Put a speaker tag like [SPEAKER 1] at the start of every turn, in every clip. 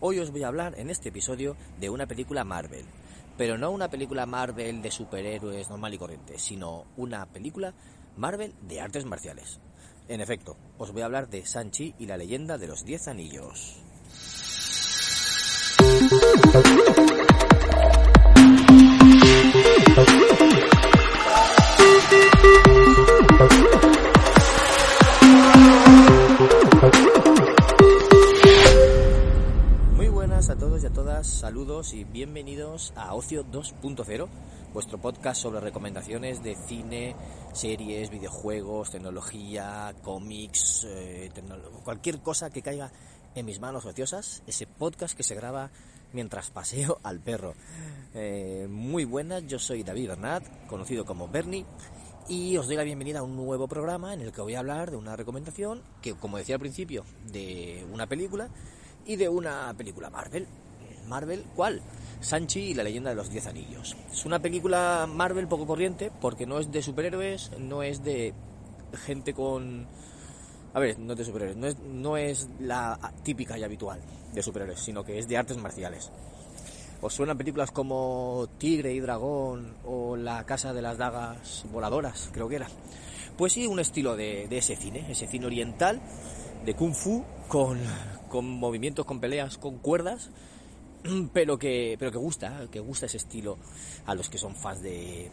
[SPEAKER 1] Hoy os voy a hablar en este episodio de una película Marvel, pero no una película Marvel de superhéroes normal y corriente, sino una película Marvel de artes marciales. En efecto, os voy a hablar de Sanchi y la leyenda de los Diez Anillos. Saludos y bienvenidos a Ocio 2.0, vuestro podcast sobre recomendaciones de cine, series, videojuegos, tecnología, cómics, eh, cualquier cosa que caiga en mis manos ociosas, ese podcast que se graba mientras paseo al perro. Eh, muy buenas, yo soy David Bernat, conocido como Bernie, y os doy la bienvenida a un nuevo programa en el que voy a hablar de una recomendación que, como decía al principio, de una película y de una película Marvel. Marvel, ¿cuál? Sanchi y la leyenda de los Diez Anillos. Es una película Marvel poco corriente porque no es de superhéroes, no es de gente con... A ver, no es de superhéroes, no es, no es la típica y habitual de superhéroes, sino que es de artes marciales. ¿Os suenan películas como Tigre y Dragón o La Casa de las Dagas Voladoras, creo que era? Pues sí, un estilo de, de ese cine, ese cine oriental, de kung fu, con, con movimientos, con peleas, con cuerdas, pero que, pero que gusta, que gusta ese estilo a los que son fans de,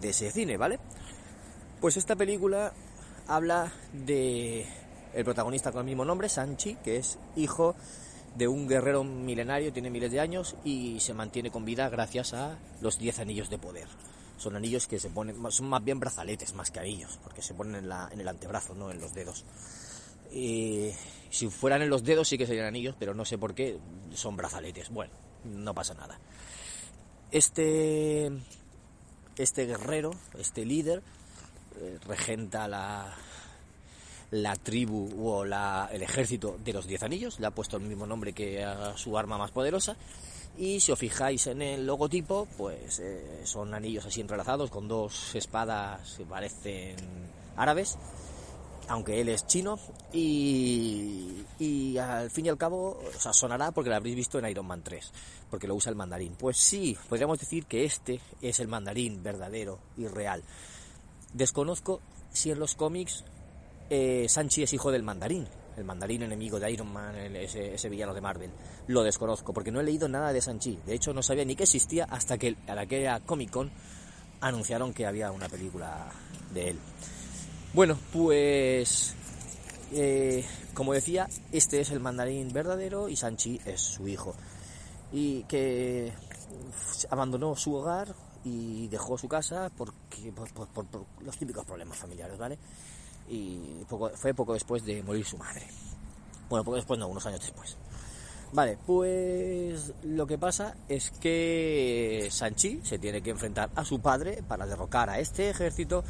[SPEAKER 1] de ese cine, ¿vale? Pues esta película habla de el protagonista con el mismo nombre, Sanchi, que es hijo de un guerrero milenario, tiene miles de años y se mantiene con vida gracias a los 10 anillos de poder. Son anillos que se ponen, son más bien brazaletes más que anillos, porque se ponen en, la- en el antebrazo, no en los dedos. Y si fueran en los dedos sí que serían anillos, pero no sé por qué son brazaletes. Bueno, no pasa nada. Este, este guerrero, este líder, eh, regenta la, la tribu o el ejército de los Diez Anillos, le ha puesto el mismo nombre que a su arma más poderosa. Y si os fijáis en el logotipo, pues eh, son anillos así entrelazados con dos espadas que parecen árabes, aunque él es chino. Y, al fin y al cabo, sonará porque lo habréis visto en Iron Man 3, porque lo usa el mandarín. Pues sí, podríamos decir que este es el mandarín verdadero y real. Desconozco si en los cómics eh, Sanchi es hijo del mandarín, el mandarín enemigo de Iron Man, ese, ese villano de Marvel. Lo desconozco, porque no he leído nada de Sanchi. De hecho, no sabía ni que existía hasta que a la que era Comic Con anunciaron que había una película de él. Bueno, pues eh, como decía, este es el mandarín verdadero y Sanchi es su hijo. Y que abandonó su hogar y dejó su casa porque por, por- por- por los típicos problemas familiares, ¿vale? Y poco- fue poco después de morir su madre. Bueno, poco después no, unos años después. Vale, pues lo que pasa es que Sanchi se tiene que enfrentar a su padre para derrocar a este ejército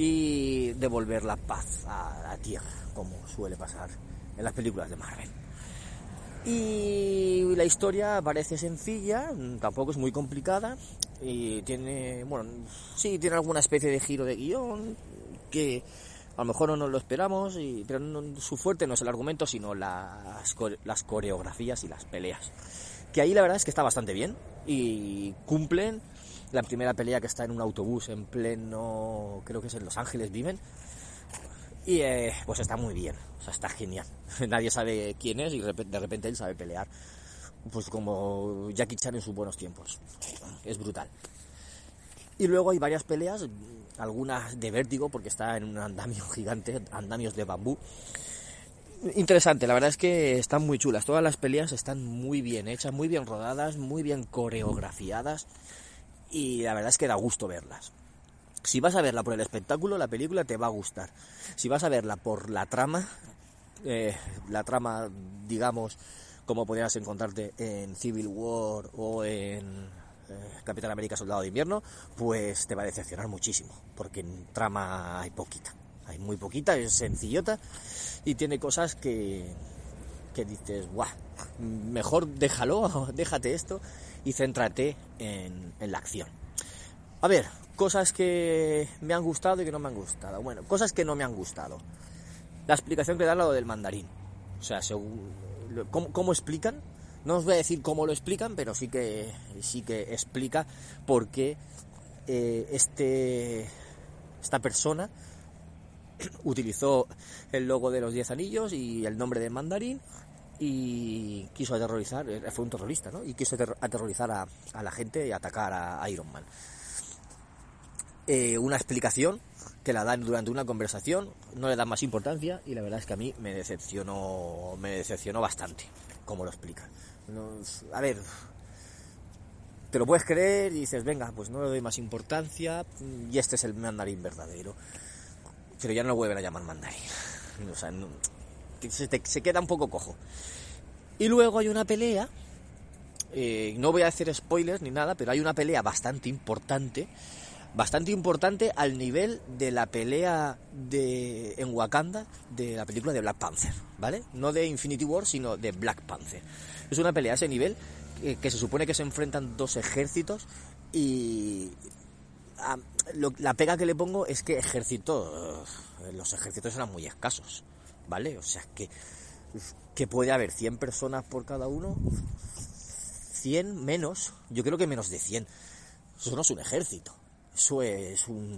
[SPEAKER 1] y devolver la paz a la tierra, como suele pasar en las películas de Marvel. Y la historia parece sencilla, tampoco es muy complicada y tiene, bueno, sí, tiene alguna especie de giro de guion que a lo mejor no nos lo esperamos, pero su fuerte no es el argumento, sino las, las coreografías y las peleas. Que ahí la verdad es que está bastante bien y cumplen la primera pelea que está en un autobús en pleno, creo que es en Los Ángeles viven, y eh, pues está muy bien, o sea, está genial. Nadie sabe quién es y de repente, él sabe pelear. Pues como Jackie Chan en sus buenos tiempos. Es brutal. Y luego hay varias peleas, algunas de vértigo porque está en un andamio gigante, andamios de bambú. Interesante, la verdad es que están muy chulas. Todas las peleas están muy bien hechas, muy bien rodadas, muy bien coreografiadas. Y la verdad es que da gusto verlas. Si vas a verla por el espectáculo, la película te va a gustar. Si vas a verla por la trama, eh, la trama, digamos, como podrías encontrarte en Civil War o en eh, Capitán América Soldado de Invierno, pues te va a decepcionar muchísimo, porque en trama hay poquita, hay muy poquita, es sencillota y tiene cosas que, que dices, guau, mejor déjalo, déjate esto y céntrate en, la acción. A ver, cosas que me han gustado y que no me han gustado. Bueno, cosas que no me han gustado. La explicación que da lo del mandarín. O sea, según, ¿cómo, ¿cómo, explican? No os voy a decir cómo lo explican, pero sí que, sí que explica por qué eh, este, esta persona utilizó el logo de los 10 anillos y el nombre de mandarín y quiso aterrorizar, eh, fue un terrorista, ¿no? Y quiso aterrorizar a, a la gente y atacar a, Iron Man. Eh, una explicación que la dan durante una conversación, no le dan más importancia y la verdad es que a mí me decepcionó, me decepcionó bastante como lo explica. A ver, te lo puedes creer y dices, venga, pues no le doy más importancia y este es el mandarín verdadero. Pero ya no lo vuelven a llamar mandarín. O sea, no, se, te, queda un poco cojo. Y luego hay una pelea, eh, no voy a hacer spoilers ni nada, pero hay una pelea bastante importante bastante importante al nivel de la pelea de en Wakanda de la película de Black Panther, ¿vale? No de Infinity War, sino de Black Panther. Es una pelea a ese nivel que, que se supone que se enfrentan dos ejércitos y lo, la pega que le pongo es que ejército los ejércitos eran muy escasos, ¿vale? O sea, que que puede haber 100 personas por cada uno, 100 menos, yo creo que menos de 100. Eso no es un ejército eso es un,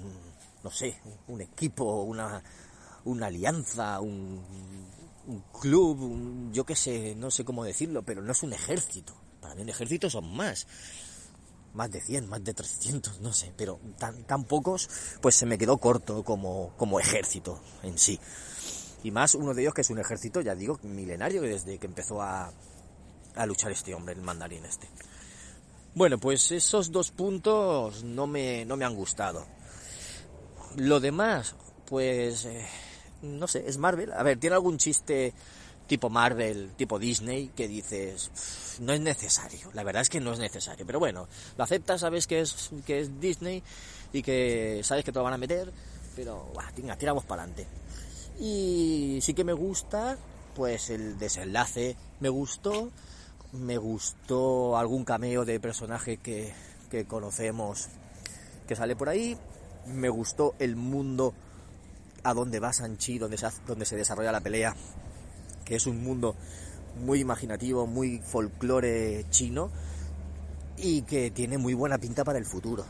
[SPEAKER 1] no sé, un equipo, una, una alianza, un, club, un, yo qué sé, no sé cómo decirlo, pero no es un ejército. Para mí un ejército son más. Más de 100, más de 300, no sé, pero tan, tan pocos, pues se me quedó corto como, como ejército en sí. Y más uno de ellos que es un ejército, ya digo, milenario, desde que empezó a, a luchar este hombre, el mandarín este. Bueno, pues esos dos puntos no me, no me han gustado. Lo demás, pues, eh, no sé, es Marvel. A ver, tiene algún chiste tipo Marvel, tipo Disney, que dices, no es necesario. La verdad es que no es necesario. Pero bueno, lo aceptas, sabes que es, que es Disney y que sabes que te lo van a meter, pero, tiramos para adelante. Y sí que me gusta, pues el desenlace me gustó me gustó algún cameo de personaje que, que conocemos que sale por ahí. Me gustó el mundo a donde va Sanchi, donde se, donde se desarrolla la pelea, que es un mundo muy imaginativo, muy folclore chino y que tiene muy buena pinta para el futuro.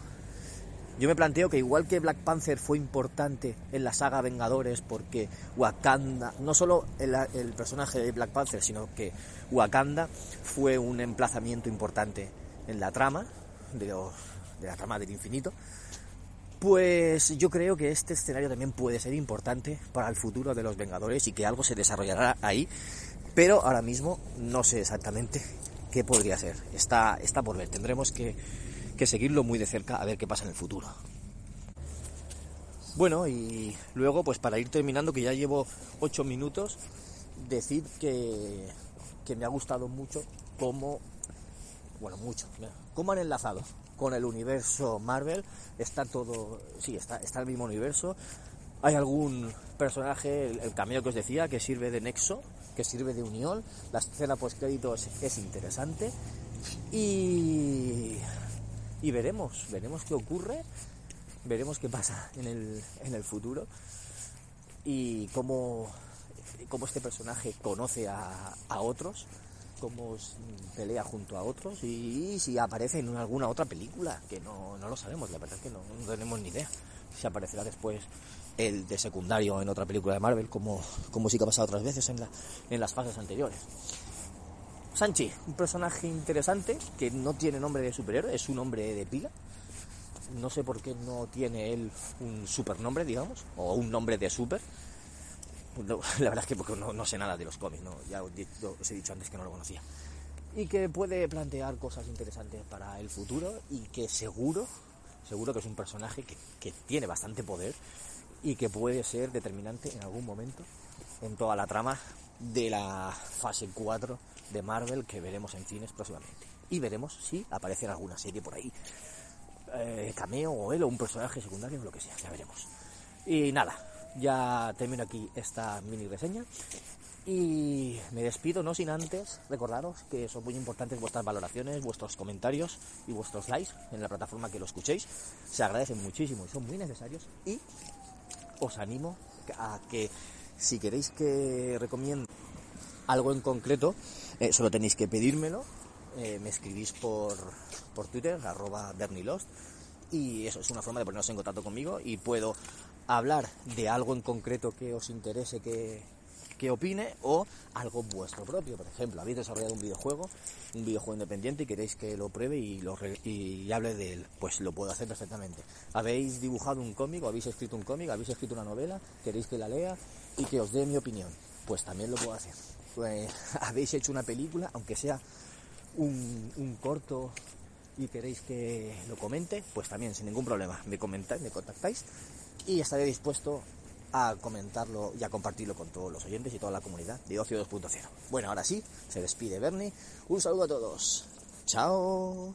[SPEAKER 1] Yo me planteo que igual que Black Panther fue importante en la saga Vengadores porque Wakanda, no solo el, personaje de Black Panther, sino que Wakanda fue un emplazamiento importante en la trama, de, los, de la trama del infinito, pues yo creo que este escenario también puede ser importante para el futuro de los Vengadores y que algo se desarrollará ahí, pero ahora mismo no sé exactamente qué podría ser. Está, está por ver, tendremos que que seguirlo muy de cerca a ver qué pasa en el futuro. Bueno, y luego, pues para ir terminando, que ya llevo 8 minutos, decir que, que me ha gustado mucho cómo, bueno, mucho, cómo han enlazado con el universo Marvel. Está todo, sí, está, está el mismo universo. Hay algún personaje, el, el cameo que os decía, que sirve de nexo, que sirve de unión. La escena post créditos es interesante. Y y veremos, veremos qué ocurre, veremos qué pasa en el, en el futuro y cómo, cómo este personaje conoce a, a otros, cómo pelea junto a otros y, si aparece en alguna otra película, que no, no lo sabemos, la verdad es que no, no, tenemos ni idea. Si aparecerá después el de secundario en otra película de Marvel, como, como sí que ha pasado otras veces en, la, en las fases anteriores. Sanchi, un personaje interesante que no tiene nombre de superhéroe, es un nombre de pila. No sé por qué no tiene él un supernombre, digamos, o un nombre de super. La verdad es que porque no, sé nada de los cómics, ¿no? ya os, os he dicho antes que no lo conocía. Y que puede plantear cosas interesantes para el futuro y que seguro, seguro que es un personaje que, que tiene bastante poder y que puede ser determinante en algún momento en toda la trama de la fase 4 de Marvel que veremos en cines próximamente. Y veremos si aparece en alguna serie por ahí. Eh, cameo o él o un personaje secundario o lo que sea, ya veremos. Y nada, ya termino aquí esta mini reseña y me despido no sin antes recordaros que son muy importantes vuestras valoraciones, vuestros comentarios y vuestros likes en la plataforma que lo escuchéis. Se agradecen muchísimo y son muy necesarios. Y os animo a que si queréis que recomiende algo en concreto, eh, solo tenéis que pedírmelo. Eh, me escribís por, por Twitter, arroba Bernilost. Y eso es una forma de poneros en contacto conmigo y puedo hablar de algo en concreto que os interese que, que opine o algo vuestro propio. Por ejemplo, habéis desarrollado un videojuego, un videojuego independiente y queréis que lo pruebe y, lo y hable de él, pues lo puedo hacer perfectamente. Habéis dibujado un cómic o habéis escrito un cómic, habéis escrito una novela, queréis que la lea y que os dé mi opinión, pues también lo puedo hacer. Pues, habéis hecho una película, aunque sea un, un corto y queréis que lo comente, pues también sin ningún problema me comentáis, me contactáis y estaré dispuesto a comentarlo y a compartirlo con todos los oyentes y toda la comunidad de Ocio 2.0. Bueno, ahora sí, se despide Bernie. Un saludo a todos. Chao.